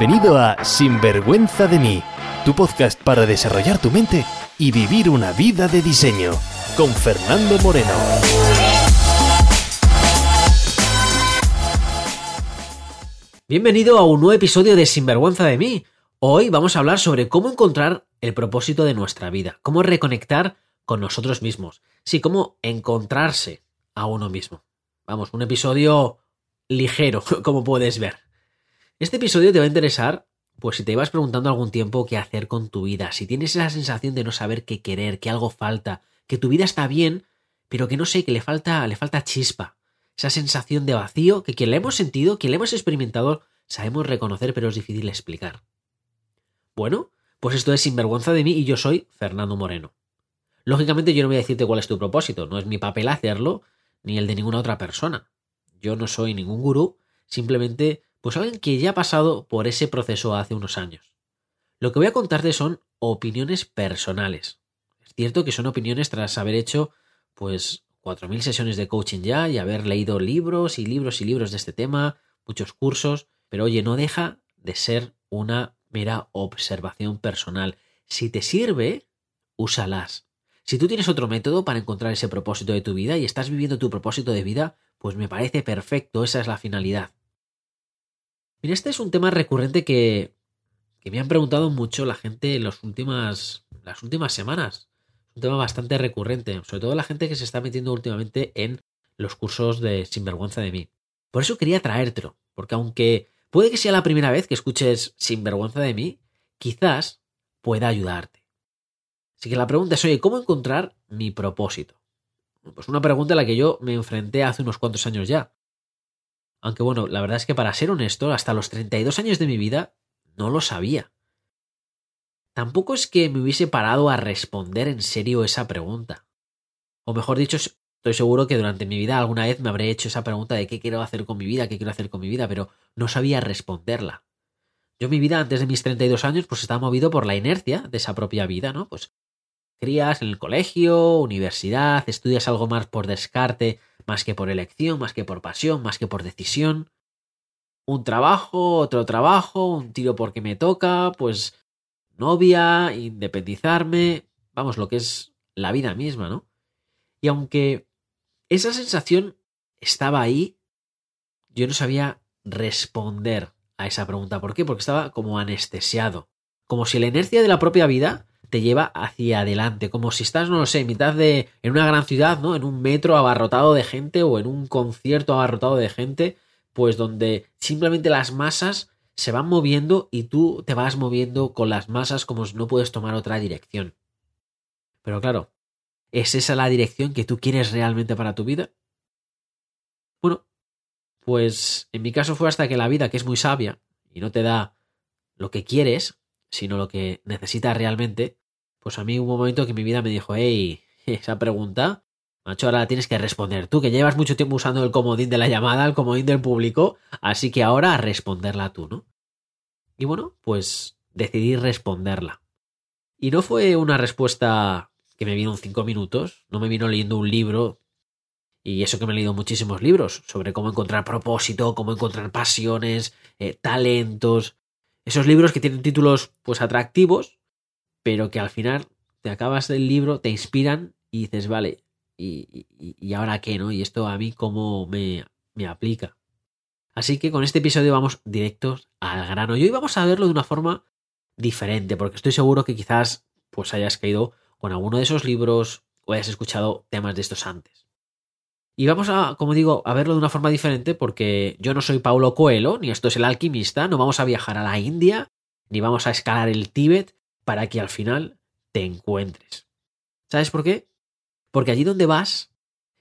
Bienvenido a Sinvergüenza de mí, tu podcast para desarrollar tu mente y vivir una vida de diseño, con Fernando Moreno. Bienvenido a un nuevo episodio de Sinvergüenza de mí. Hoy vamos a hablar sobre cómo encontrar el propósito de nuestra vida, cómo reconectar con nosotros mismos, sí, cómo encontrarse a uno mismo. Vamos, un episodio ligero, como puedes ver. Este episodio te va a interesar, pues si te ibas preguntando algún tiempo qué hacer con tu vida, si tienes esa sensación de no saber qué querer, que algo falta, que tu vida está bien, pero que no sé, que le falta, le falta chispa, esa sensación de vacío que quien la hemos sentido, quien la hemos experimentado, sabemos reconocer, pero es difícil explicar. Bueno, pues esto es Sinvergüenza de mí y yo soy Fernando Moreno. Lógicamente yo no voy a decirte cuál es tu propósito, no es mi papel hacerlo, ni el de ninguna otra persona. Yo no soy ningún gurú, simplemente pues alguien que ya ha pasado por ese proceso hace unos años. Lo que voy a contarte son opiniones personales. Es cierto que son opiniones tras haber hecho pues 4.000 sesiones de coaching ya y haber leído libros y libros y libros de este tema, muchos cursos, pero oye, no deja de ser una mera observación personal. Si te sirve, úsalas. Si tú tienes otro método para encontrar ese propósito de tu vida y estás viviendo tu propósito de vida, pues me parece perfecto, esa es la finalidad. Mira, este es un tema recurrente que, que me han preguntado mucho la gente en las últimas, las últimas semanas. Un tema bastante recurrente, sobre todo la gente que se está metiendo últimamente en los cursos de Sinvergüenza de mí. Por eso quería traértelo, porque aunque puede que sea la primera vez que escuches Sinvergüenza de mí, quizás pueda ayudarte. Así que la pregunta es, oye, ¿cómo encontrar mi propósito? Pues una pregunta a la que yo me enfrenté hace unos cuantos años ya. Aunque bueno, la verdad es que para ser honesto, hasta los 32 años de mi vida no lo sabía. Tampoco es que me hubiese parado a responder en serio esa pregunta. O mejor dicho, estoy seguro que durante mi vida alguna vez me habré hecho esa pregunta de qué quiero hacer con mi vida, qué quiero hacer con mi vida, pero no sabía responderla. Yo mi vida antes de mis 32 años pues estaba movido por la inercia de esa propia vida, ¿no? Pues crías en el colegio, universidad, estudias algo más por descarte, más que por elección, más que por pasión, más que por decisión. Un trabajo, otro trabajo, un tiro porque me toca, pues novia, independizarme, vamos, lo que es la vida misma, ¿no? Y aunque esa sensación estaba ahí, yo no sabía responder a esa pregunta. ¿Por qué? Porque estaba como anestesiado. Como si la inercia de la propia vida te lleva hacia adelante, como si estás, no lo sé, en mitad de, en una gran ciudad, ¿no? En un metro abarrotado de gente o en un concierto abarrotado de gente, pues donde simplemente las masas se van moviendo y tú te vas moviendo con las masas como si no puedes tomar otra dirección. Pero claro, ¿es esa la dirección que tú quieres realmente para tu vida? Bueno, pues en mi caso fue hasta que la vida, que es muy sabia y no te da lo que quieres, sino lo que necesitas realmente, pues a mí hubo un momento que mi vida me dijo, hey, esa pregunta, macho, ahora la tienes que responder tú, que llevas mucho tiempo usando el comodín de la llamada, el comodín del público, así que ahora a responderla tú, ¿no? Y bueno, pues decidí responderla. Y no fue una respuesta que me vino en cinco minutos, no me vino leyendo un libro, y eso que me he leído muchísimos libros sobre cómo encontrar propósito, cómo encontrar pasiones, eh, talentos, esos libros que tienen títulos pues atractivos, pero que al final te acabas del libro, te inspiran y dices, vale, ¿y, y, ahora qué, no? Y esto a mí cómo me, me aplica. Así que con este episodio vamos directos al grano. Y hoy vamos a verlo de una forma diferente, porque estoy seguro que quizás pues hayas caído con alguno de esos libros o hayas escuchado temas de estos antes. Y vamos a, como digo, a verlo de una forma diferente porque yo no soy Paulo Coelho, ni esto es el alquimista, no vamos a viajar a la India, ni vamos a escalar el Tíbet, para que al final te encuentres. ¿Sabes por qué? Porque allí donde vas,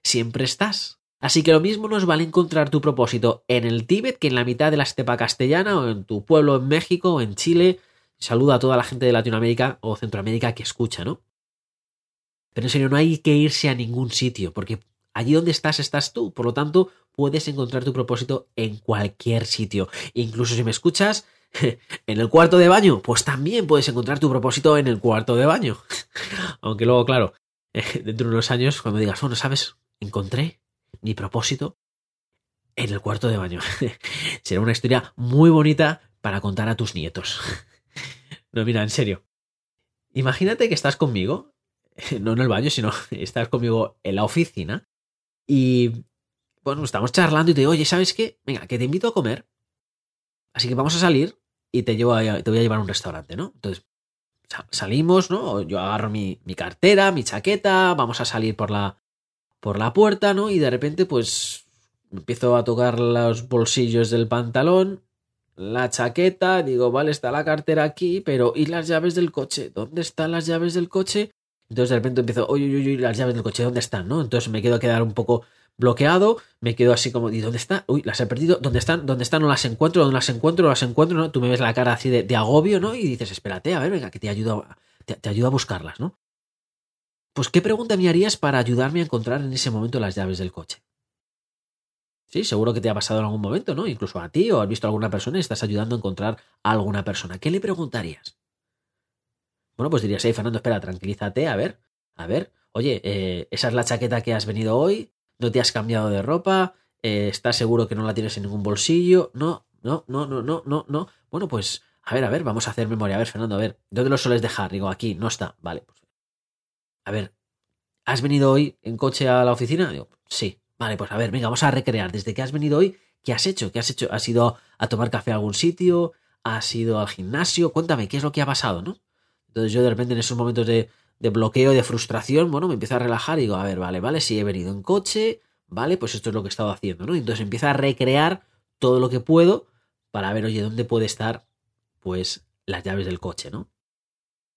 siempre estás. Así que lo mismo nos vale encontrar tu propósito en el Tíbet que en la mitad de la estepa castellana o en tu pueblo en México o en Chile. Saluda a toda la gente de Latinoamérica o Centroamérica que escucha, ¿no? Pero en serio, no hay que irse a ningún sitio, porque allí donde estás estás tú. Por lo tanto, puedes encontrar tu propósito en cualquier sitio. Incluso si me escuchas en el cuarto de baño, pues también puedes encontrar tu propósito en el cuarto de baño. Aunque luego, claro, dentro de unos años, cuando digas, bueno, ¿sabes? Encontré mi propósito en el cuarto de baño. Será una historia muy bonita, para contar a tus nietos. no, mira, en serio. Imagínate que estás conmigo, no en el baño, sino estás conmigo en la oficina y, bueno, estamos charlando y te digo, oye, ¿sabes qué? Venga, que te invito a comer. Así que vamos a salir y te, llevo te voy a llevar a un restaurante, ¿no? Entonces, salimos, ¿no? Yo agarro mi, mi, cartera, mi chaqueta, vamos a salir por la, por la puerta, ¿no? Y de repente, pues, empiezo a tocar los bolsillos del pantalón, la chaqueta, digo, vale, está la cartera aquí, pero ¿y las llaves del coche? ¿Dónde están las llaves del coche? Entonces de repente empiezo, oye, oye, oye, las llaves del coche, ¿dónde están? ¿No? Entonces me quedo a quedar un poco bloqueado, me quedo así como, ¿y dónde está? Uy, las he perdido, ¿dónde están? ¿Dónde están? No las encuentro, ¿dónde las encuentro? No las encuentro, ¿no? Tú me ves la cara así de, agobio, ¿no? Y dices, espérate, a ver, venga, que te ayudo, te, te ayudo a buscarlas, ¿no? Pues, ¿qué pregunta me harías para ayudarme a encontrar en ese momento las llaves del coche? Sí, seguro que te ha pasado en algún momento, ¿no? Incluso a ti o has visto a alguna persona y estás ayudando a encontrar a alguna persona. ¿Qué le preguntarías? Bueno, pues dirías, hey, Fernando, espera, tranquilízate, a ver, a ver, oye, eh, esa es la chaqueta que has venido hoy, no te has cambiado de ropa, eh, estás seguro que no la tienes en ningún bolsillo, no, no, no, no, no, no, no. Bueno, pues, a ver, a ver, vamos a hacer memoria. A ver, Fernando, a ver, ¿dónde lo sueles dejar? Digo, aquí, no está. Vale, pues. A ver, ¿has venido hoy en coche a la oficina? Digo, sí. Vale, pues a ver, venga, vamos a recrear. Desde que has venido hoy, ¿qué has hecho? ¿Qué has hecho? ¿Has ido a tomar café a algún sitio? ¿Has ido al gimnasio? Cuéntame, ¿qué es lo que ha pasado, no? Entonces yo de repente en esos momentos de, de bloqueo, de frustración, bueno, me empiezo a relajar y digo, a ver, vale, vale, si he venido en coche, vale, pues esto es lo que he estado haciendo, ¿no? Entonces empiezo a recrear todo lo que puedo para ver, oye, ¿dónde puede estar, pues, las llaves del coche, ¿no?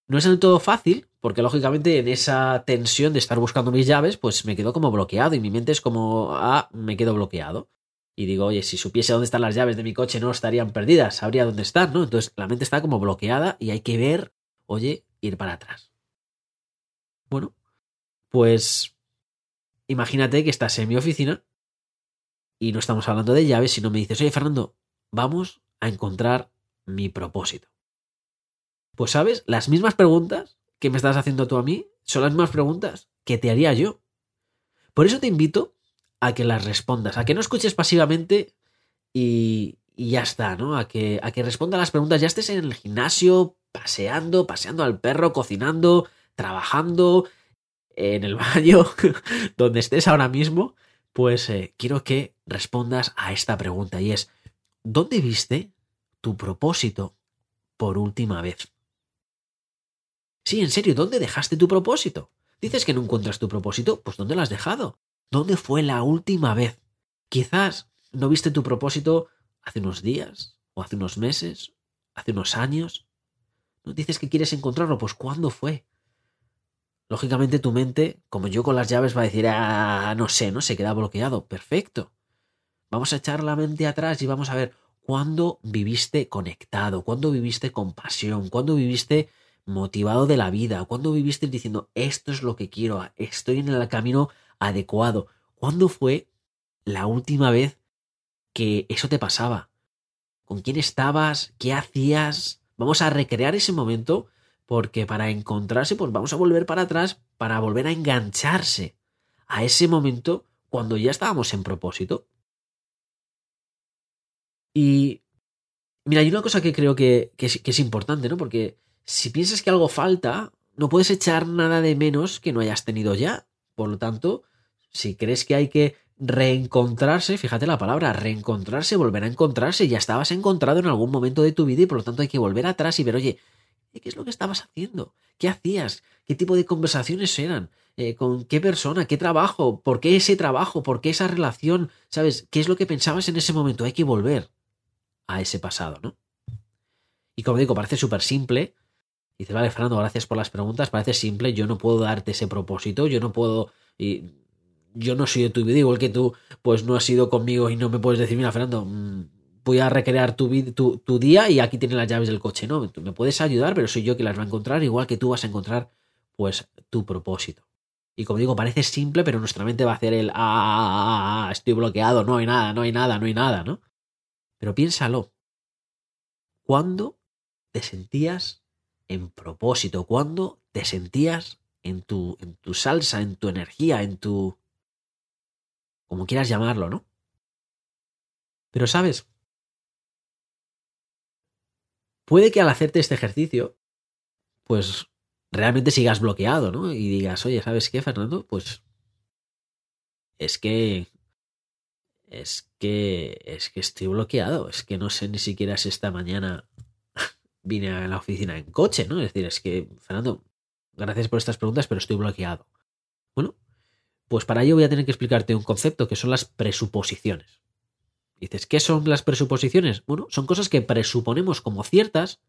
No es del todo fácil, porque lógicamente en esa tensión de estar buscando mis llaves, pues me quedo como bloqueado y mi mente es como, ah, me quedo bloqueado. Y digo, oye, si supiese dónde están las llaves de mi coche no estarían perdidas, sabría dónde están, ¿no? Entonces la mente está como bloqueada y hay que ver, oye, ir para atrás. Bueno, pues imagínate que estás en mi oficina y no estamos hablando de llaves, sino me dices, oye, Fernando, vamos a encontrar mi propósito. Pues sabes, las mismas preguntas que me estás haciendo tú a mí son las mismas preguntas que te haría yo. Por eso te invito a que las respondas, a que no escuches pasivamente y, ya está, ¿no? A que, a que responda las preguntas, ya estés en el gimnasio, paseando, paseando al perro, cocinando, trabajando, en el baño, donde estés ahora mismo, pues eh, quiero que respondas a esta pregunta y es, ¿dónde viste tu propósito por última vez? Sí, en serio, ¿dónde dejaste tu propósito? Dices que no encuentras tu propósito, pues ¿dónde lo has dejado? ¿Dónde fue la última vez? Quizás no viste tu propósito hace unos días, o hace unos meses, hace unos años. ¿No dices que quieres encontrarlo? Pues ¿cuándo fue? Lógicamente tu mente, como yo con las llaves, va a decir, ah, no sé, no se queda bloqueado. Perfecto. Vamos a echar la mente atrás y vamos a ver cuándo viviste conectado, cuándo viviste con pasión, cuándo viviste motivado de la vida, cuando viviste diciendo esto es lo que quiero, estoy en el camino adecuado. ¿Cuándo fue la última vez que eso te pasaba? ¿Con quién estabas? ¿Qué hacías? Vamos a recrear ese momento porque para encontrarse pues vamos a volver para atrás para volver a engancharse a ese momento cuando ya estábamos en propósito. Y mira, hay una cosa que creo que, es, es importante, ¿no? Porque si piensas que algo falta, no puedes echar nada de menos que no hayas tenido ya. Por lo tanto, si crees que hay que reencontrarse, fíjate la palabra, reencontrarse, volver a encontrarse, ya estabas encontrado en algún momento de tu vida y por lo tanto hay que volver atrás y ver, oye, ¿qué es lo que estabas haciendo? ¿Qué hacías? ¿Qué tipo de conversaciones eran? Eh, ¿Con qué persona? ¿Qué trabajo? ¿Por qué ese trabajo? ¿Por qué esa relación? ¿Sabes? ¿Qué es lo que pensabas en ese momento? Hay que volver a ese pasado, ¿no? Y como digo, parece súper simple, Dice, vale, Fernando, gracias por las preguntas. Parece simple, yo no puedo darte ese propósito, yo no puedo. Y yo no soy de tu vida, igual que tú, pues no has ido conmigo y no me puedes decir, mira, Fernando, mm, voy a recrear tu, tu, tu día y aquí tienes las llaves del coche. No, me puedes ayudar, pero soy yo quien las va a encontrar, igual que tú vas a encontrar, pues, tu propósito. Y como digo, parece simple, pero nuestra mente va a hacer el ah, ah, ah, estoy bloqueado, no hay nada, no hay nada, no hay nada, ¿no? Pero piénsalo. ¿Cuándo te sentías en propósito, cuando te sentías en tu, en tu salsa, en tu energía, en tu... como quieras llamarlo, ¿no? Pero sabes, puede que al hacerte este ejercicio, pues realmente sigas bloqueado, ¿no? Y digas, oye, ¿sabes qué, Fernando? Pues es que es que es que estoy bloqueado, es que no sé ni siquiera si esta mañana vine a la oficina en coche, ¿no? Es decir, es que, Fernando, gracias por estas preguntas, pero estoy bloqueado. Bueno, pues para ello voy a tener que explicarte un concepto que son las presuposiciones. Dices, ¿qué son las presuposiciones? Bueno, son cosas que presuponemos como ciertas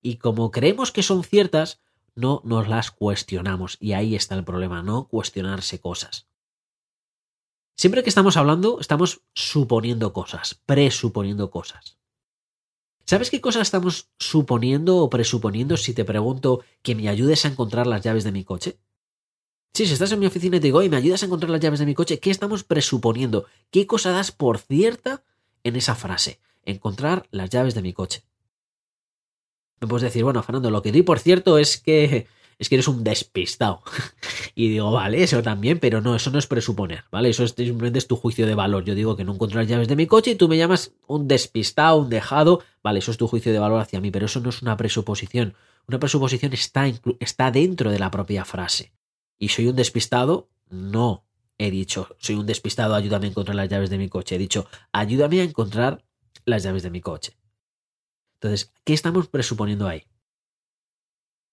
y como creemos que son ciertas, no nos las cuestionamos. Y ahí está el problema, no cuestionarse cosas. Siempre que estamos hablando, estamos suponiendo cosas, presuponiendo cosas. ¿Sabes qué cosas estamos suponiendo o presuponiendo si te pregunto que me ayudes a encontrar las llaves de mi coche? Si estás en mi oficina y te digo, y me ayudas a encontrar las llaves de mi coche, ¿qué estamos presuponiendo? ¿Qué cosa das por cierta en esa frase? Encontrar las llaves de mi coche. Me puedes decir, bueno, Fernando, lo que doy por cierto es que es que eres un despistado. y digo, vale, eso también, pero no, eso no es presuponer, ¿vale? Eso es, simplemente es tu juicio de valor. Yo digo que no encuentro las llaves de mi coche y tú me llamas un despistado, un dejado, vale, eso es tu juicio de valor hacia mí, pero eso no es una presuposición. Una presuposición está, está dentro de la propia frase. Y soy un despistado, no he dicho, soy un despistado, ayúdame a encontrar las llaves de mi coche. He dicho, ayúdame a encontrar las llaves de mi coche. Entonces, ¿qué estamos presuponiendo ahí?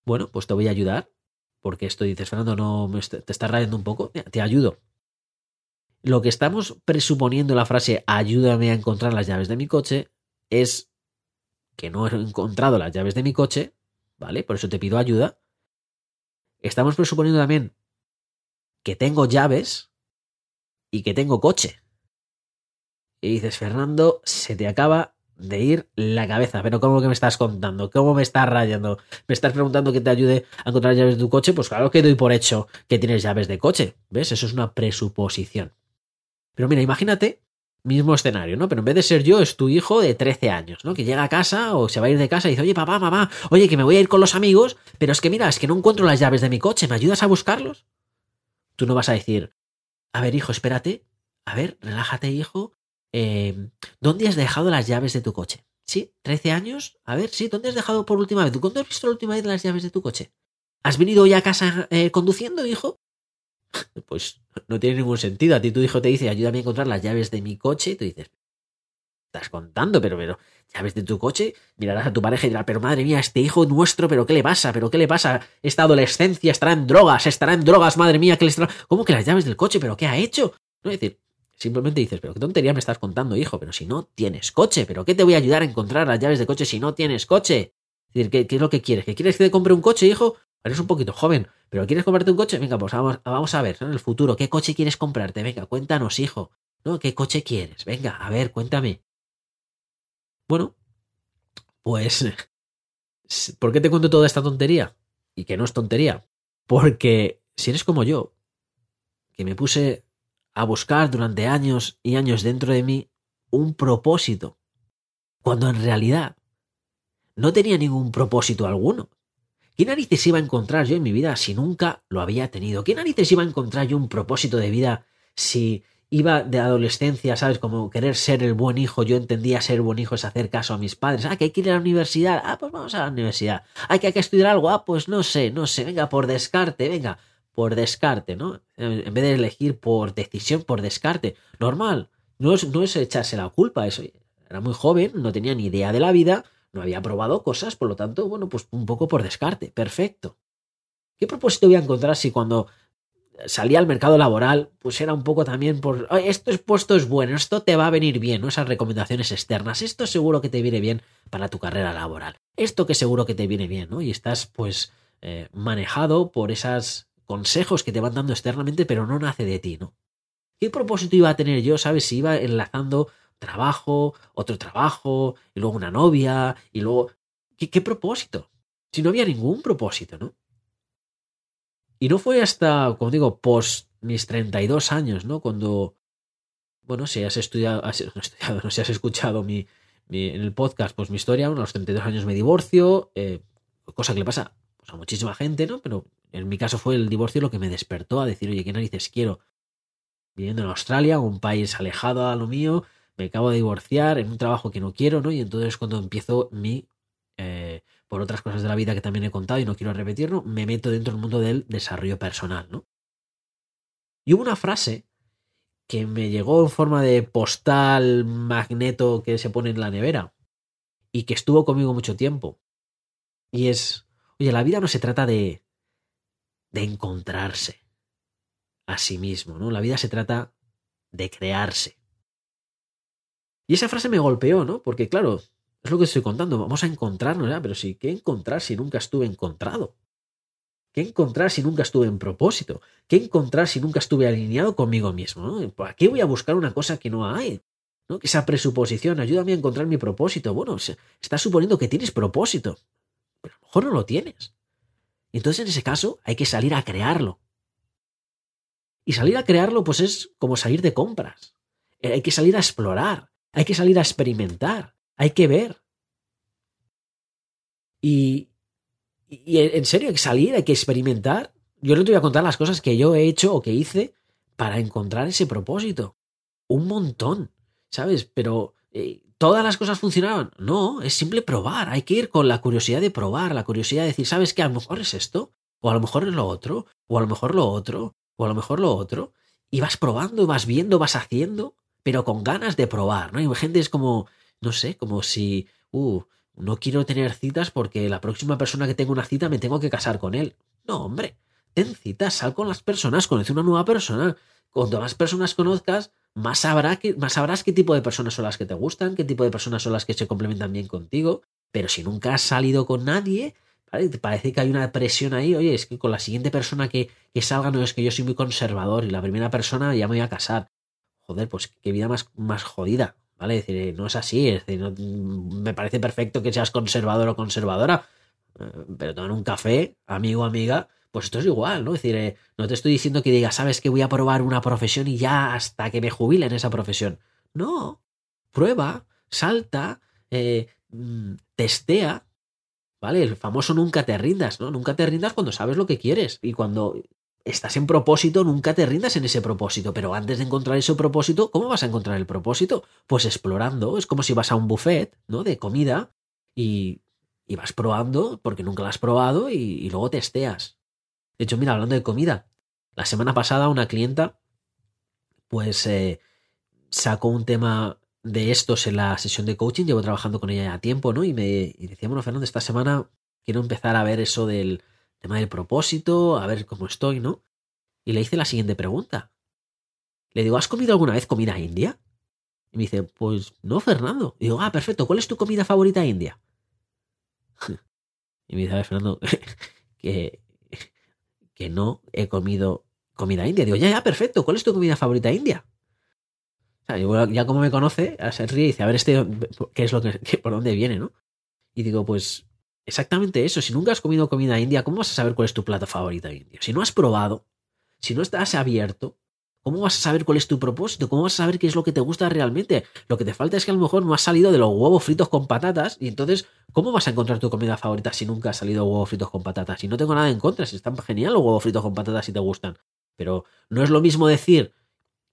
Bueno, pues te voy a ayudar, porque esto dices, Fernando, no te está rayando un poco, te ayudo. Lo que estamos presuponiendo en la frase ayúdame a encontrar las llaves de mi coche es que no he encontrado las llaves de mi coche, ¿vale? Por eso te pido ayuda. Estamos presuponiendo también que tengo llaves y que tengo coche. Y dices, Fernando, se te acaba de ir la cabeza. Pero ¿cómo que me estás contando? ¿Cómo me estás rayando? ¿Me estás preguntando que te ayude a encontrar llaves de tu coche? Pues claro que doy por hecho que tienes llaves de coche. ¿Ves? Eso es una presuposición. Pero mira, imagínate, mismo escenario, ¿no? Pero en vez de ser yo, es tu hijo de 13 años, ¿no? Que llega a casa o se va a ir de casa y dice, oye, papá, mamá, oye, que me voy a ir con los amigos, pero es que mira, es que no encuentro las llaves de mi coche, ¿me ayudas a buscarlos? Tú no vas a decir, a ver, hijo, espérate, a ver, relájate, hijo, Em, ¿dónde has dejado las llaves de tu coche? ¿Sí? ¿13 años? A ver, sí, ¿dónde has dejado por última vez? ¿Cuándo has visto la última vez las llaves de tu coche? ¿Has venido hoy a casa eh, conduciendo, hijo? Pues no tiene ningún sentido. A ti tu hijo te dice, ayúdame a encontrar las llaves de mi coche, y tú dices, estás contando, pero, pero, llaves de tu coche, mirarás a tu pareja y dirás, pero madre mía, este hijo nuestro, pero ¿qué le pasa? ¿Pero qué le pasa? Esta adolescencia estará en drogas, estará en drogas, madre mía, ¿qué le estará... ¿Cómo que las llaves del coche? ¿Pero qué ha hecho? No, es decir, Simplemente dices, pero qué tontería me estás contando, hijo, pero si no tienes coche, pero ¿qué te voy a ayudar a encontrar las llaves de coche si no tienes coche? Es decir, ¿qué, es lo que quieres? ¿Que quieres que te compre un coche, hijo? Eres un poquito joven, pero ¿quieres comprarte un coche? Venga, pues vamos, vamos a ver, en el futuro, ¿qué coche quieres comprarte? Venga, cuéntanos, hijo. ¿No? ¿Qué coche quieres? Venga, a ver, cuéntame. Bueno, pues, ¿por qué te cuento toda esta tontería? Y que no es tontería. Porque si eres como yo, que me puse a buscar durante años y años dentro de mí un propósito, cuando en realidad no tenía ningún propósito alguno. ¿Qué narices iba a encontrar yo en mi vida si nunca lo había tenido? ¿Qué narices iba a encontrar yo un propósito de vida si iba de adolescencia, ¿sabes? Como querer ser el buen hijo. Yo entendía ser buen hijo es hacer caso a mis padres. Ah, que hay que ir a la universidad. Ah, pues vamos a la universidad. Ah, que hay que estudiar algo. Ah, pues no sé, no sé. Venga, por descarte, venga por descarte, ¿no? En vez de elegir por decisión, por descarte. Normal. No es, no es echarse la culpa. Eso. Era muy joven, no tenía ni idea de la vida, no había probado cosas, por lo tanto, bueno, pues un poco por descarte. Perfecto. ¿Qué propósito voy a encontrar si cuando salía al mercado laboral, pues era un poco también por, esto es puesto es bueno, esto te va a venir bien, ¿no? Esas recomendaciones externas, esto seguro que te viene bien para tu carrera laboral, esto que seguro que te viene bien, ¿no? Y estás pues eh, manejado por esas consejos que te van dando externamente, pero no nace de ti, ¿no? ¿Qué propósito iba a tener yo, sabes? Si iba enlazando trabajo, otro trabajo, y luego una novia, y luego... ¿Qué, propósito? Si no había ningún propósito, ¿no? Y no fue hasta, como digo, post mis 32 años, ¿no? Cuando, bueno, si has estudiado, no, estudiado, si has escuchado mi, en el podcast, pues mi historia, a los 32 años me divorcio, eh, cosa que le pasa pues, a muchísima gente, ¿no? Pero en mi caso fue el divorcio lo que me despertó a decir, oye, ¿qué narices quiero? Viviendo en Australia, un país alejado a lo mío, me acabo de divorciar en un trabajo que no quiero, ¿no? Y entonces cuando empiezo mi, eh, por otras cosas de la vida que también he contado y no quiero repetirlo, me meto dentro del mundo del desarrollo personal, ¿no? Y hubo una frase que me llegó en forma de postal magneto que se pone en la nevera y que estuvo conmigo mucho tiempo. Y es, oye, la vida no se trata de de encontrarse a sí mismo, ¿no? La vida se trata de crearse. Y esa frase me golpeó, ¿no? Porque claro, es lo que estoy contando, vamos a encontrarnos, ¿ya? Pero sí, ¿qué encontrar si nunca estuve encontrado? ¿Qué encontrar si nunca estuve en propósito? ¿Qué encontrar si nunca estuve alineado conmigo mismo? ¿no? ¿Para qué voy a buscar una cosa que no hay? ¿no? Esa presuposición, ayúdame a encontrar mi propósito. Bueno, estás suponiendo que tienes propósito, pero a lo mejor no lo tienes. Entonces, en ese caso, hay que salir a crearlo. Y salir a crearlo, pues es como salir de compras. Hay que salir a explorar, hay que salir a experimentar, hay que ver. Y, y en serio, hay que salir, hay que experimentar. Yo no te voy a contar las cosas que yo he hecho o que hice para encontrar ese propósito. Un montón, ¿sabes? Pero eh, todas las cosas funcionaban. No, es simple probar. Hay que ir con la curiosidad de probar, la curiosidad de decir, ¿sabes qué? A lo mejor es esto, o a lo mejor es lo otro, o a lo mejor lo otro, o a lo mejor lo otro. Y vas probando, vas viendo, vas haciendo, pero con ganas de probar, ¿no? Y gente es como, no sé, como si, uh, no quiero tener citas porque la próxima persona que tenga una cita me tengo que casar con él. No, hombre, ten citas, sal con las personas, conoce una nueva persona. Cuando más personas conozcas, más, sabrá que, más sabrás qué tipo de personas son las que te gustan, qué tipo de personas son las que se complementan bien contigo. Pero si nunca has salido con nadie, parece que hay una presión ahí, oye, es que con la siguiente persona que, que salga no es que yo soy muy conservador y la primera persona ya me voy a casar. Joder, pues qué vida más, más jodida, ¿vale? Es decir, no es así, decir, me parece perfecto que seas conservador o conservadora, eh, pero tomar un café, amigo amiga, pues esto es igual, ¿no? Es decir, eh, no te estoy diciendo que digas, sabes que voy a probar una profesión y ya hasta que me jubile en esa profesión. No, prueba, salta, eh, mm, testea, ¿vale? El famoso nunca te rindas, ¿no? Nunca te rindas cuando sabes lo que quieres y cuando estás en propósito, nunca te rindas en ese propósito, pero antes de encontrar ese propósito, ¿cómo vas a encontrar el propósito? Pues explorando, es como si vas a un buffet, ¿no? De comida y, y vas probando porque nunca lo has probado y, y luego testeas. De hecho, mira, hablando de comida, la semana pasada una clienta pues eh, sacó un tema de estos en la sesión de coaching, llevo trabajando con ella ya tiempo, ¿no? Y me y decía, bueno, Fernando, esta semana quiero empezar a ver eso del tema del propósito, a ver cómo estoy, ¿no? Y le hice la siguiente pregunta. Le digo, ¿has comido alguna vez comida india? Y me dice, pues no, Fernando. Y digo, ah, perfecto, ¿cuál es tu comida favorita india? y me dice, a ver, Fernando, que que no he comido comida india. Digo, ya, ya, perfecto. ¿Cuál es tu comida favorita india? O sea, ya como me conoce, se ríe y dice, a ver, este, ¿qué es lo que, por dónde viene, no? Y digo, pues exactamente eso. Si nunca has comido comida india, ¿cómo vas a saber cuál es tu plato favorito indio? Si no has probado, si no estás abierto, ¿Cómo vas a saber cuál es tu propósito? ¿Cómo vas a saber qué es lo que te gusta realmente? Lo que te falta es que a lo mejor no has salido de los huevos fritos con patatas y entonces, ¿cómo vas a encontrar tu comida favorita si nunca has salido huevos fritos con patatas? Y no tengo nada en contra, si están genial los huevos fritos con patatas si te gustan. Pero no es lo mismo decir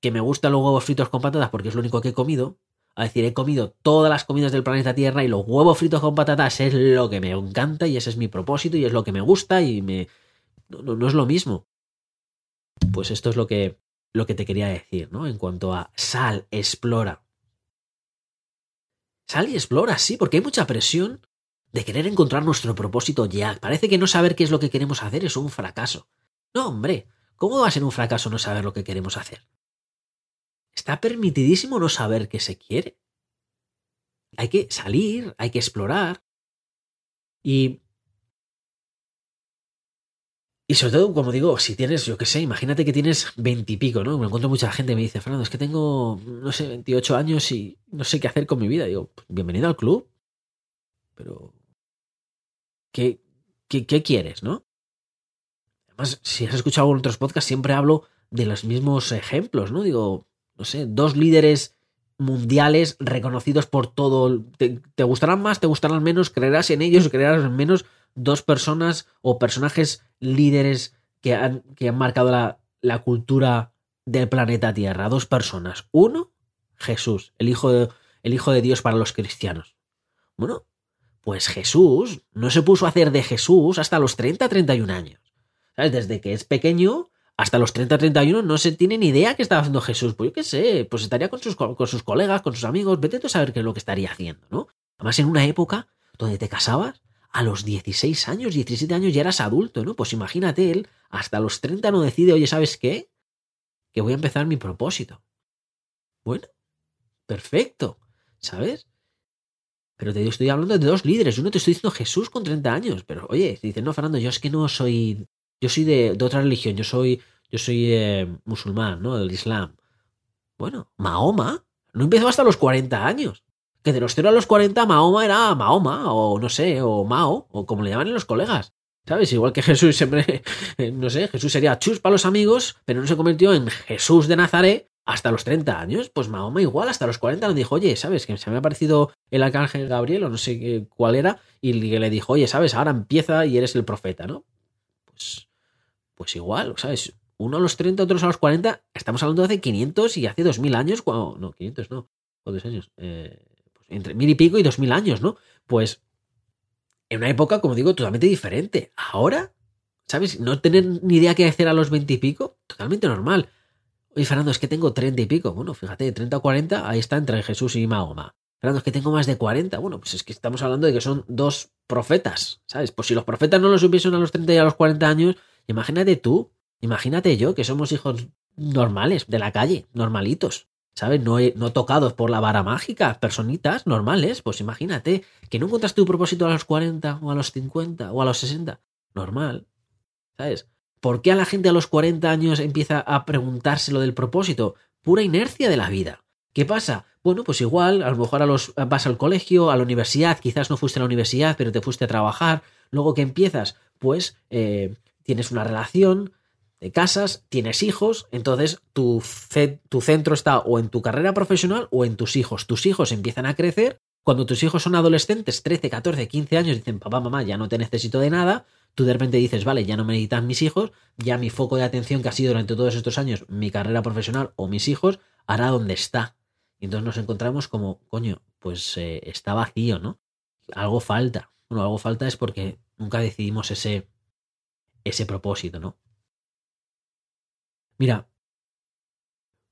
que me gustan los huevos fritos con patatas porque es lo único que he comido, a decir, he comido todas las comidas del planeta Tierra y los huevos fritos con patatas es lo que me encanta y ese es mi propósito y es lo que me gusta y me... no, no es lo mismo. Pues esto es lo que lo que te quería decir, ¿no? En cuanto a sal, explora. Sal y explora, sí, porque hay mucha presión de querer encontrar nuestro propósito ya. Parece que no saber qué es lo que queremos hacer es un fracaso. No, hombre, ¿cómo va a ser un fracaso no saber lo que queremos hacer? Está permitidísimo no saber qué se quiere. Hay que salir, hay que explorar. Y y sobre todo, como digo, si tienes, yo qué sé, imagínate que tienes veintipico, ¿no? Me encuentro mucha gente me dice, Fernando, es que tengo, no sé, 28 años y no sé qué hacer con mi vida. digo, pues, bienvenido al club. Pero, ¿qué, qué, qué quieres, no? Además, si has escuchado en otros podcasts, siempre hablo de los mismos ejemplos, ¿no? Digo, no sé, dos líderes mundiales reconocidos por todo. Te, te, gustarán más, te gustarán menos, creerás en ellos, creerás en menos, dos personas o personajes líderes que han, que han marcado la, la, cultura del planeta Tierra. Dos personas. Uno, Jesús, el hijo, de, el hijo de Dios para los cristianos. Bueno, Pues Jesús no se puso a hacer de Jesús hasta los 30, 31 años. ¿Sabes? Desde que es pequeño hasta los 30, 31 no se tiene ni idea qué estaba haciendo Jesús. Pues yo qué sé, pues estaría con sus, con sus colegas, con sus amigos, vete tú a saber qué es lo que estaría haciendo, ¿no? Además en una época donde te casabas a los 16 años, 17 años ya eras adulto, ¿no? Pues imagínate él, hasta los 30 no decide, oye, ¿sabes qué? Que voy a empezar mi propósito. Bueno, perfecto, ¿sabes? Pero te estoy hablando de dos líderes. Yo no te estoy diciendo Jesús con 30 años. Pero oye, dices, no, Fernando, yo es que no soy. Yo soy de, otra religión. Yo soy. Yo soy eh, musulmán, ¿no? Del Islam. Bueno, Mahoma no empezó hasta los 40 años. Que de los 0 a los 40 Mahoma era Mahoma, o no sé, o Mao, o como le llaman los colegas. ¿Sabes? Igual que Jesús siempre, no sé, Jesús sería chus para los amigos, pero no se convirtió en Jesús de Nazaret hasta los 30 años. Pues Mahoma igual, hasta los 40 le dijo, oye, ¿sabes? Que se me ha parecido el arcángel Gabriel, o no sé cuál era, y le dijo, oye, ¿sabes? Ahora empieza y eres el profeta, ¿no? Pues, pues igual, ¿sabes? Uno a los 30, otros a los 40, estamos hablando de hace 500 y hace 2000 años, cuando, no, 500 no, ¿cuántos años? Eh, pues entre mil y pico y 2000 años, ¿no? Pues en una época, como digo, totalmente diferente. Ahora, ¿sabes? No tener ni idea qué hacer a los 20 y pico, totalmente normal. Oye, Fernando, es que tengo 30 y pico. Bueno, fíjate, 30 o 40, ahí está entre Jesús y Mahoma. Fernando, es que tengo más de 40. Bueno, pues es que estamos hablando de que son dos profetas, ¿sabes? Pues si los profetas no lo supiesen a los 30 y a los 40 años, imagínate tú, imagínate yo, que somos hijos normales, de la calle, normalitos, ¿sabes? No, no tocados por la vara mágica, personitas normales, pues imagínate que no encontraste tu propósito a los 40 o a los 50 o a los 60. Normal, ¿sabes? ¿Por qué a la gente a los 40 años empieza a preguntarse lo del propósito? Pura inercia de la vida. ¿Qué pasa? Bueno, pues igual, a lo mejor a los, vas al colegio, a la universidad, quizás no fuiste a la universidad, pero te fuiste a trabajar. Luego que empiezas, pues eh, tienes una relación, te casas, tienes hijos, entonces tu, tu centro está o en tu carrera profesional o en tus hijos. Tus hijos empiezan a crecer. Cuando tus hijos son adolescentes, 13, 14, 15 años, dicen, papá, mamá, ya no te necesito de nada, tú de repente dices, vale, ya no me necesitan mis hijos, ya mi foco de atención que ha sido durante todos estos años mi carrera profesional o mis hijos, hará donde está. Y entonces nos encontramos como, coño, pues eh, está vacío, ¿no? Algo falta. Bueno, algo falta es porque nunca decidimos ese, ese propósito, ¿no? Mira,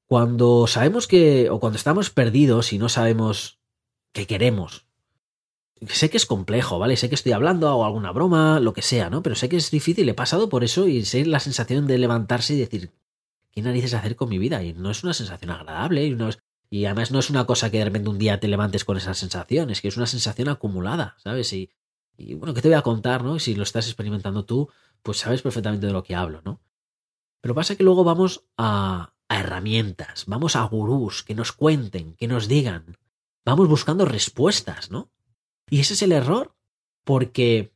cuando sabemos que, o cuando estamos perdidos y no sabemos qué queremos, sé que es complejo, ¿vale? Sé que estoy hablando, hago alguna broma, lo que sea, ¿no? Pero sé que es difícil, he pasado por eso y sé la sensación de levantarse y decir, ¿qué narices hacer con mi vida? Y no es una sensación agradable y, no es, y además no es una cosa que de repente un día te levantes con esa sensación, es que es una sensación acumulada, ¿sabes? Y, y bueno, ¿qué te voy a contar, no? Si lo estás experimentando tú, pues sabes perfectamente de lo que hablo, ¿no? Pero pasa que luego vamos a, a herramientas, vamos a gurús que nos cuenten, que nos digan, vamos buscando respuestas, ¿no? Y ese es el error, porque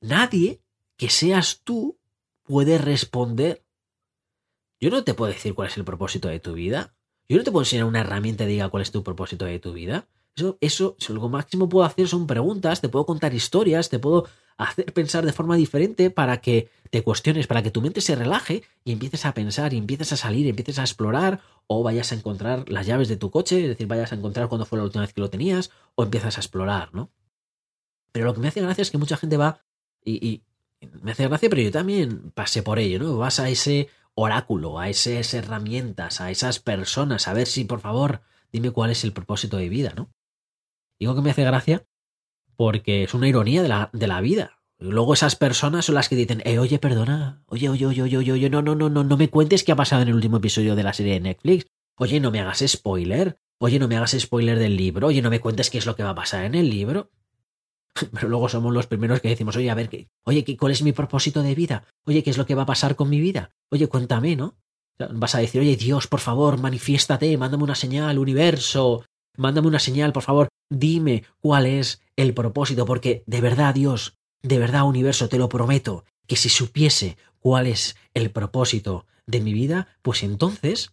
nadie que seas tú puede responder. Yo no te puedo decir cuál es el propósito de tu vida. Yo no te puedo enseñar una herramienta que diga cuál es tu propósito de tu vida. Eso, eso, lo máximo puedo hacer son preguntas, te puedo contar historias, te puedo hacer pensar de forma diferente para que te cuestiones, para que tu mente se relaje y empieces a pensar y empieces a salir, y empieces a explorar o vayas a encontrar las llaves de tu coche, es decir, vayas a encontrar cuándo fue la última vez que lo tenías o empiezas a explorar, ¿no? Pero lo que me hace gracia es que mucha gente va y, me hace gracia, pero yo también pasé por ello, ¿no? Vas a ese oráculo, a esas herramientas, a esas personas, a ver si, por favor, dime cuál es el propósito de vida, ¿no? Digo que me hace gracia porque es una ironía de la, de la vida. Luego esas personas son las que dicen, eh, oye, perdona, oye, oye, oye, oye, oye, no, no, no, no, no me cuentes qué ha pasado en el último episodio de la serie de Netflix. Oye, no me hagas spoiler. Oye, no me hagas spoiler del libro. Oye, no me cuentes qué es lo que va a pasar en el libro. Pero luego somos los primeros que decimos, oye, a ver, oye, ¿cuál es mi propósito de vida? Oye, ¿qué es lo que va a pasar con mi vida? Oye, cuéntame, ¿no? Vas a decir, oye, Dios, por favor, manifiéstate, mándame una señal, universo, mándame una señal, por favor, dime cuál es el propósito, porque de verdad, Dios, de verdad, universo, te lo prometo, que si supiese cuál es el propósito de mi vida, pues entonces,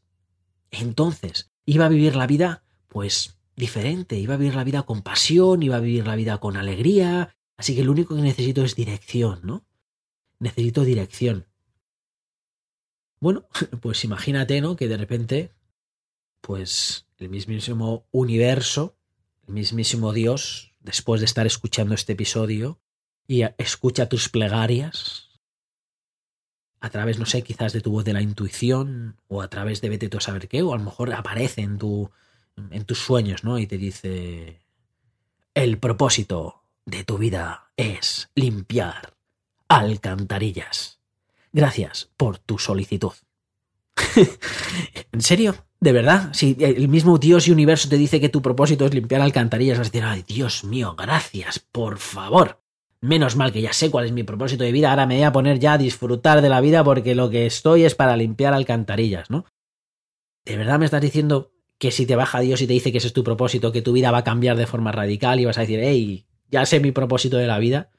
entonces, iba a vivir la vida, pues diferente, iba a vivir la vida con pasión, iba a vivir la vida con alegría, así que lo único que necesito es dirección, ¿no? Necesito dirección. Bueno, pues imagínate, ¿no? Que de repente, pues el mismísimo universo, el mismísimo Dios, después de estar escuchando este episodio y escucha tus plegarias a través, no sé, quizás de tu voz de la intuición o a través de vete tú a saber qué, o a lo mejor aparece en, tu, en tus sueños, ¿no? Y te dice, el propósito de tu vida es limpiar alcantarillas. Gracias por tu solicitud. ¿En serio? ¿De verdad? Si el mismo Dios y universo te dice que tu propósito es limpiar alcantarillas, vas a decir, ay, Dios mío, gracias, por favor. Menos mal que ya sé cuál es mi propósito de vida, ahora me voy a poner ya a disfrutar de la vida porque lo que estoy es para limpiar alcantarillas, ¿no? ¿De verdad me estás diciendo que si te baja Dios y te dice que ese es tu propósito, que tu vida va a cambiar de forma radical y vas a decir, hey, ya sé mi propósito de la vida?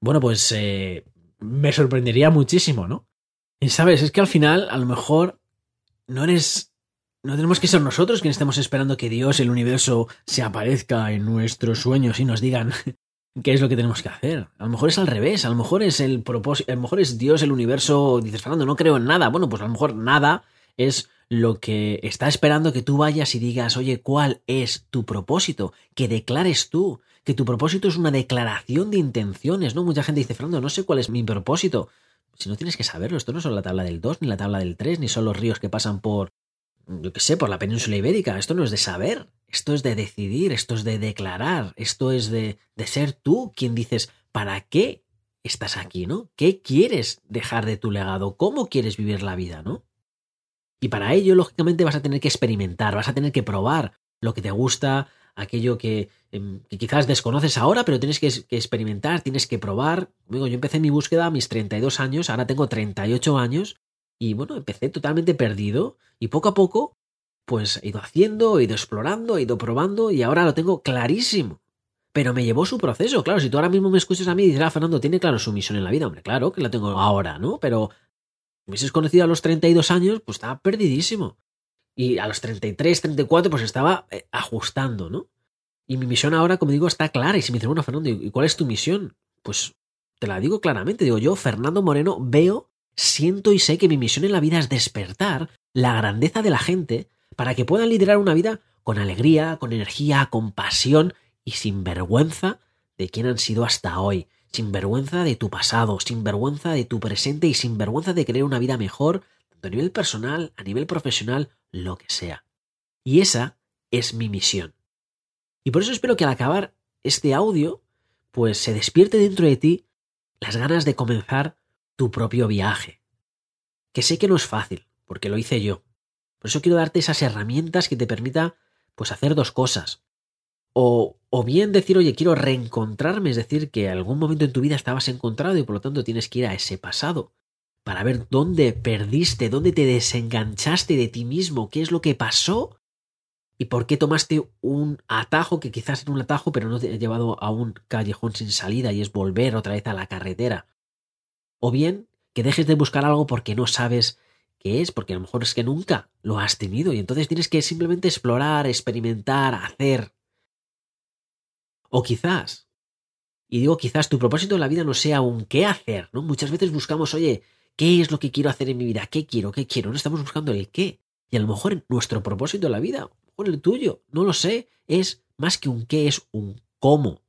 Bueno, pues eh, me sorprendería muchísimo, ¿no? Y sabes, es que al final, a lo mejor, no eres. No tenemos que ser nosotros quienes estemos esperando que Dios, el universo, se aparezca en nuestros sueños y nos digan qué es lo que tenemos que hacer. A lo mejor es al revés, a lo mejor es el propósito, a lo mejor es Dios, el universo. Dices, Fernando, no creo en nada. Bueno, pues a lo mejor nada es lo que está esperando que tú vayas y digas, oye, ¿cuál es tu propósito? Que declares tú, que tu propósito es una declaración de intenciones, ¿no? Mucha gente dice, Fernando, no sé cuál es mi propósito. Si no tienes que saberlo, esto no son la tabla del 2, ni la tabla del 3, ni son los ríos que pasan por, yo qué sé, por la península ibérica. Esto no es de saber, esto es de decidir, esto es de declarar, esto es de, de ser tú quien dices, ¿para qué estás aquí, no? ¿Qué quieres dejar de tu legado? ¿Cómo quieres vivir la vida, no? Y para ello, lógicamente, vas a tener que experimentar, vas a tener que probar lo que te gusta, aquello que, em, quizás desconoces ahora, pero tienes que, experimentar, tienes que probar. Digo, yo empecé mi búsqueda a mis 32 años, ahora tengo 38 años, y bueno, empecé totalmente perdido, y poco a poco, pues he ido haciendo, he ido explorando, he ido probando, y ahora lo tengo clarísimo. Pero me llevó su proceso, claro, si tú ahora mismo me escuchas a mí y dices, ah, Fernando, tiene claro su misión en la vida, hombre, claro que la tengo ahora, ¿no? Pero me hubieses conocido a los 32 años, pues estaba perdidísimo. Y a los 33, 34, pues estaba eh, ajustando, ¿no? Y mi misión ahora, como digo, está clara. Y si me dicen, bueno, Fernando, ¿y cuál es tu misión? Pues te la digo claramente. Digo, yo, Fernando Moreno, veo, siento y sé que mi misión en la vida es despertar la grandeza de la gente para que puedan liderar una vida con alegría, con energía, con pasión y sin vergüenza de quién han sido hasta hoy sin vergüenza de tu pasado, sin vergüenza de tu presente y sin vergüenza de querer una vida mejor, tanto a nivel personal, a nivel profesional, lo que sea. Y esa es mi misión. Y por eso espero que al acabar este audio, pues se despierte dentro de ti las ganas de comenzar tu propio viaje. Que sé que no es fácil, porque lo hice yo. Por eso quiero darte esas herramientas que te permita pues hacer dos cosas. O, o bien decir, oye, quiero reencontrarme, es decir, que algún momento en tu vida estabas encontrado y por lo tanto tienes que ir a ese pasado para ver dónde perdiste, dónde te desenganchaste de ti mismo, qué es lo que pasó y por qué tomaste un atajo que quizás era un atajo pero no te ha llevado a un callejón sin salida y es volver otra vez a la carretera. O bien que dejes de buscar algo porque no sabes qué es, porque a lo mejor es que nunca lo has tenido y entonces tienes que simplemente explorar, experimentar, hacer. O quizás, y digo quizás tu propósito en la vida no sea un qué hacer, ¿no? Muchas veces buscamos, oye, ¿qué es lo que quiero hacer en mi vida? ¿Qué quiero? ¿Qué quiero? No estamos buscando el qué. Y a lo mejor nuestro propósito en la vida, o el tuyo, no lo sé, es más que un qué, es un cómo.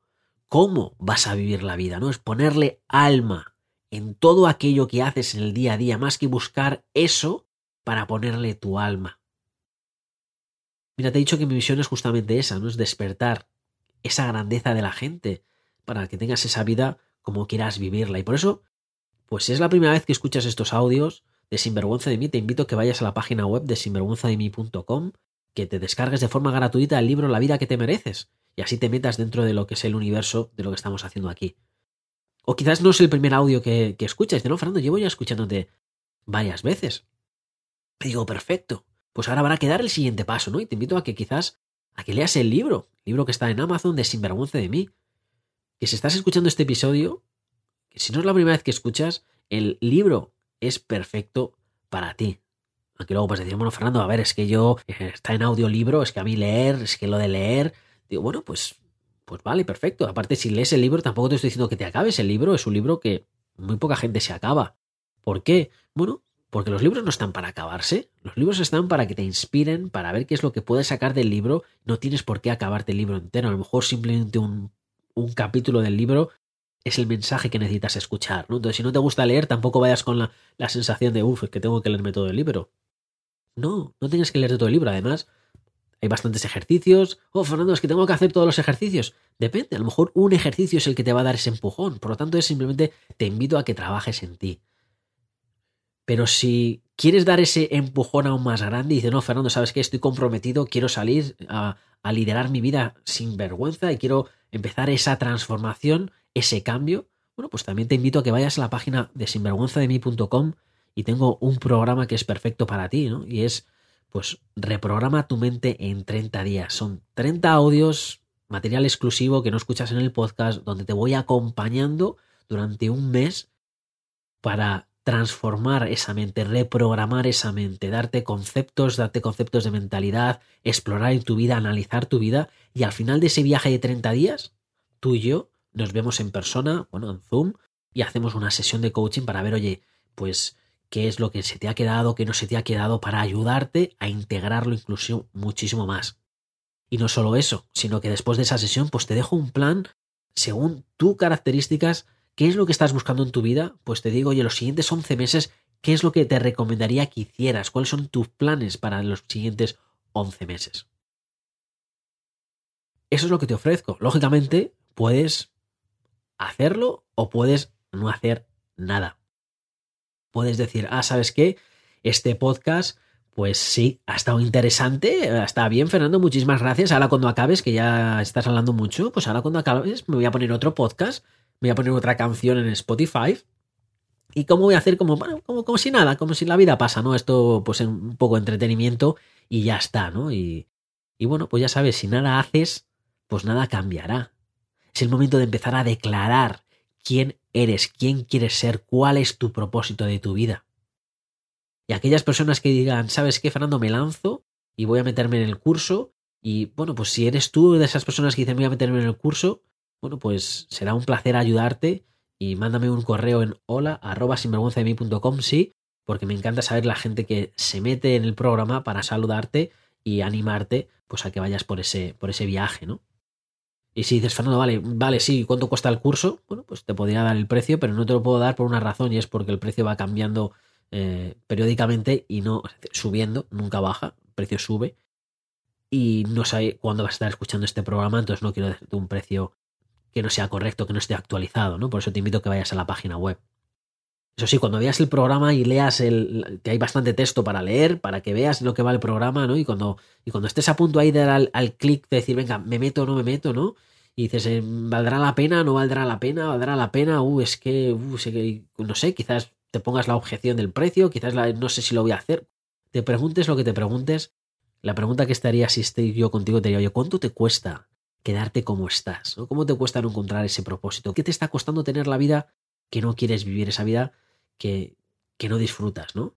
¿Cómo vas a vivir la vida? ¿No? Es ponerle alma en todo aquello que haces en el día a día, más que buscar eso para ponerle tu alma. Mira, te he dicho que mi misión es justamente esa, ¿no? Es despertar esa grandeza de la gente, para que tengas esa vida como quieras vivirla. Y por eso, pues si es la primera vez que escuchas estos audios de Sinvergüenza de mí, te invito a que vayas a la página web de sinvergüenzademí.com, que te descargues de forma gratuita el libro La vida que te mereces, y así te metas dentro de lo que es el universo de lo que estamos haciendo aquí. O quizás no es el primer audio que, que escuchas, no, Fernando, llevo ya escuchándote varias veces. Me digo, perfecto, pues ahora habrá que dar el siguiente paso, ¿no? Y te invito a que quizás a que leas el libro, el libro que está en Amazon de Sinvergüenza de mí. Que si estás escuchando este episodio, si no es la primera vez que escuchas, el libro es perfecto para ti. Aunque luego pues decir, bueno, Fernando, a ver, es que yo eh, está en audiolibro, es que a mí leer, es que lo de leer, digo, bueno, pues, pues vale, perfecto. Aparte, si lees el libro, tampoco te estoy diciendo que te acabes el libro, es un libro que muy poca gente se acaba. ¿Por qué? Bueno, Porque los libros no están para acabarse, los libros están para que te inspiren, para ver qué es lo que puedes sacar del libro. No tienes por qué acabarte el libro entero, a lo mejor simplemente un, un capítulo del libro es el mensaje que necesitas escuchar. ¿no? Entonces, si no te gusta leer, tampoco vayas con la, la sensación de, uff, es que tengo que leerme todo el libro. No, no tienes que leerte todo el libro. Además, hay bastantes ejercicios. Oh, Fernando, es que tengo que hacer todos los ejercicios. Depende, a lo mejor un ejercicio es el que te va a dar ese empujón. Por lo tanto, es simplemente te invito a que trabajes en ti. Pero si quieres dar ese empujón aún más grande y dices, no, Fernando, ¿sabes qué? Estoy comprometido, quiero salir a, a liderar mi vida sin vergüenza y quiero empezar esa transformación, ese cambio. Bueno, pues también te invito a que vayas a la página de sinvergüenzademí.com y tengo un programa que es perfecto para ti, ¿no? Y es, pues, reprograma tu mente en 30 días. Son 30 audios, material exclusivo que no escuchas en el podcast, donde te voy acompañando durante un mes para transformar esa mente, reprogramar esa mente, darte conceptos, darte conceptos de mentalidad, explorar en tu vida, analizar tu vida y al final de ese viaje de 30 días, tú y yo nos vemos en persona, bueno, en Zoom y hacemos una sesión de coaching para ver, oye, pues qué es lo que se te ha quedado, qué no se te ha quedado para ayudarte a integrarlo incluso muchísimo más. Y no solo eso, sino que después de esa sesión pues te dejo un plan según tus características ¿Qué es lo que estás buscando en tu vida? Pues te digo, oye, los siguientes 11 meses, ¿qué es lo que te recomendaría que hicieras? ¿Cuáles son tus planes para los siguientes 11 meses? Eso es lo que te ofrezco. Lógicamente, puedes hacerlo o puedes no hacer nada. Puedes decir, ah, ¿sabes qué? Este podcast, pues sí, ha estado interesante, está bien, Fernando, muchísimas gracias. Ahora cuando acabes, que ya estás hablando mucho, pues ahora cuando acabes me voy a poner otro podcast voy a poner otra canción en Spotify. ¿Y cómo voy a hacer? Como, como, como si nada, como si la vida pasa, ¿no? Esto, pues, un poco de entretenimiento y ya está, ¿no? Y, y bueno, pues ya sabes, si nada haces, pues nada cambiará. Es el momento de empezar a declarar quién eres, quién quieres ser, cuál es tu propósito de tu vida. Y aquellas personas que digan, ¿sabes qué, Fernando? Me lanzo y voy a meterme en el curso. Y bueno, pues si eres tú de esas personas que dicen voy a meterme en el curso, bueno, pues será un placer ayudarte y mándame un correo en hola arroba sinvergüenzademí.com, sí, porque me encanta saber la gente que se mete en el programa para saludarte y animarte pues a que vayas por ese, por ese viaje, ¿no? Y si dices, Fernando, vale, vale, sí, ¿cuánto cuesta el curso? Bueno, pues te podría dar el precio, pero no te lo puedo dar por una razón y es porque el precio va cambiando eh, periódicamente y no subiendo, nunca baja, el precio sube. Y no sé cuándo vas a estar escuchando este programa, entonces no quiero decirte un precio que no sea correcto, que no esté actualizado, ¿no? Por eso te invito a que vayas a la página web. Eso sí, cuando veas el programa y leas el. que hay bastante texto para leer, para que veas lo que va el programa, ¿no? Y cuando, y cuando estés a punto ahí de dar al, clic de decir, venga, me meto o no me meto, ¿no? Y dices, eh, ¿valdrá la pena? ¿No valdrá la pena? ¿Valdrá la pena? Uh, es que, uh, no sé, quizás te pongas la objeción del precio, quizás no sé si lo voy a hacer. Te preguntes lo que te preguntes. La pregunta que estaría si estoy yo contigo te diría, oye, ¿cuánto te cuesta quedarte como estás? ¿Cómo te cuesta no encontrar ese propósito? ¿Qué te está costando tener la vida que no quieres vivir, esa vida que, que no disfrutas, ¿no?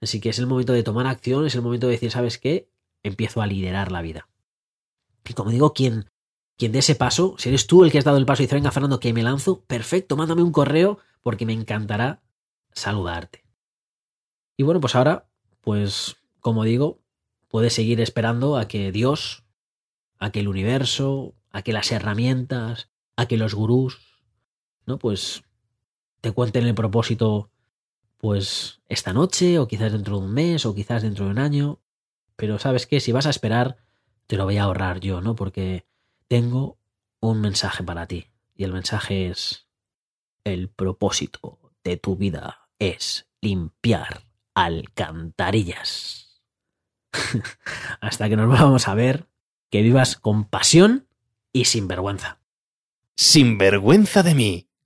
Así que es el momento de tomar acción, es el momento de decir, ¿sabes qué? Empiezo a liderar la vida. Y como digo, quien, quien dé ese paso, si eres tú el que has dado el paso y dice, venga, Fernando, que me lanzo, perfecto, mándame un correo porque me encantará saludarte. Y bueno, pues ahora, pues como digo, puedes seguir esperando a que Dios a que el universo, a que las herramientas, a que los gurús, ¿no? Pues te cuenten el propósito, pues esta noche, o quizás dentro de un mes, o quizás dentro de un año. Pero sabes qué, si vas a esperar, te lo voy a ahorrar yo, ¿no? Porque tengo un mensaje para ti. Y el mensaje es, el propósito de tu vida es limpiar alcantarillas. Hasta que nos vamos a ver que vivas con pasión y sin vergüenza. Sin vergüenza de mí,